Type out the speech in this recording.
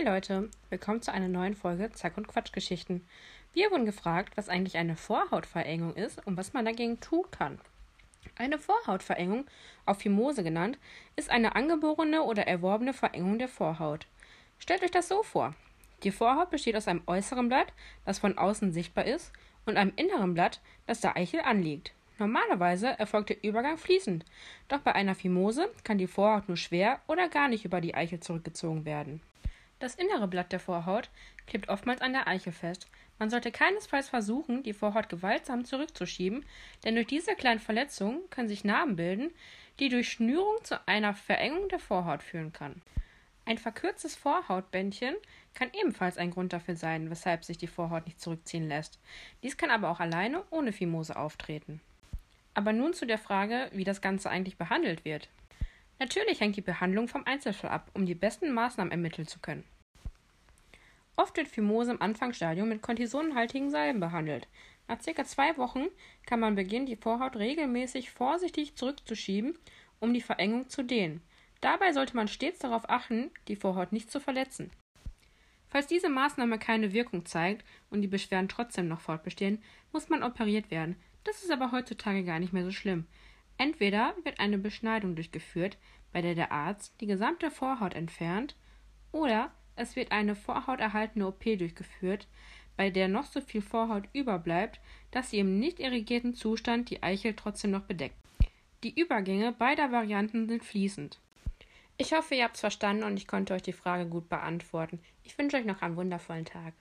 Hey Leute, willkommen zu einer neuen Folge Zack und Quatschgeschichten. Wir wurden gefragt, was eigentlich eine Vorhautverengung ist und was man dagegen tun kann. Eine Vorhautverengung, auch Phimose genannt, ist eine angeborene oder erworbene Verengung der Vorhaut. Stellt euch das so vor. Die Vorhaut besteht aus einem äußeren Blatt, das von außen sichtbar ist, und einem inneren Blatt, das der Eichel anliegt. Normalerweise erfolgt der Übergang fließend, doch bei einer Phimose kann die Vorhaut nur schwer oder gar nicht über die Eichel zurückgezogen werden. Das innere Blatt der Vorhaut klebt oftmals an der Eichel fest. Man sollte keinesfalls versuchen, die Vorhaut gewaltsam zurückzuschieben, denn durch diese kleinen Verletzungen können sich Narben bilden, die durch Schnürung zu einer Verengung der Vorhaut führen kann. Ein verkürztes Vorhautbändchen kann ebenfalls ein Grund dafür sein, weshalb sich die Vorhaut nicht zurückziehen lässt. Dies kann aber auch alleine ohne Phimose auftreten. Aber nun zu der Frage, wie das Ganze eigentlich behandelt wird. Natürlich hängt die Behandlung vom Einzelfall ab, um die besten Maßnahmen ermitteln zu können. Oft wird Phimose im Anfangsstadium mit kortisonhaltigen Salben behandelt. Nach circa zwei Wochen kann man beginnen, die Vorhaut regelmäßig vorsichtig zurückzuschieben, um die Verengung zu dehnen. Dabei sollte man stets darauf achten, die Vorhaut nicht zu verletzen. Falls diese Maßnahme keine Wirkung zeigt und die Beschwerden trotzdem noch fortbestehen, muss man operiert werden. Das ist aber heutzutage gar nicht mehr so schlimm. Entweder wird eine Beschneidung durchgeführt, bei der der Arzt die gesamte Vorhaut entfernt, oder es wird eine vorhauterhaltende OP durchgeführt, bei der noch so viel Vorhaut überbleibt, dass sie im nicht irrigierten Zustand die Eichel trotzdem noch bedeckt. Die Übergänge beider Varianten sind fließend. Ich hoffe, ihr habt es verstanden und ich konnte euch die Frage gut beantworten. Ich wünsche euch noch einen wundervollen Tag.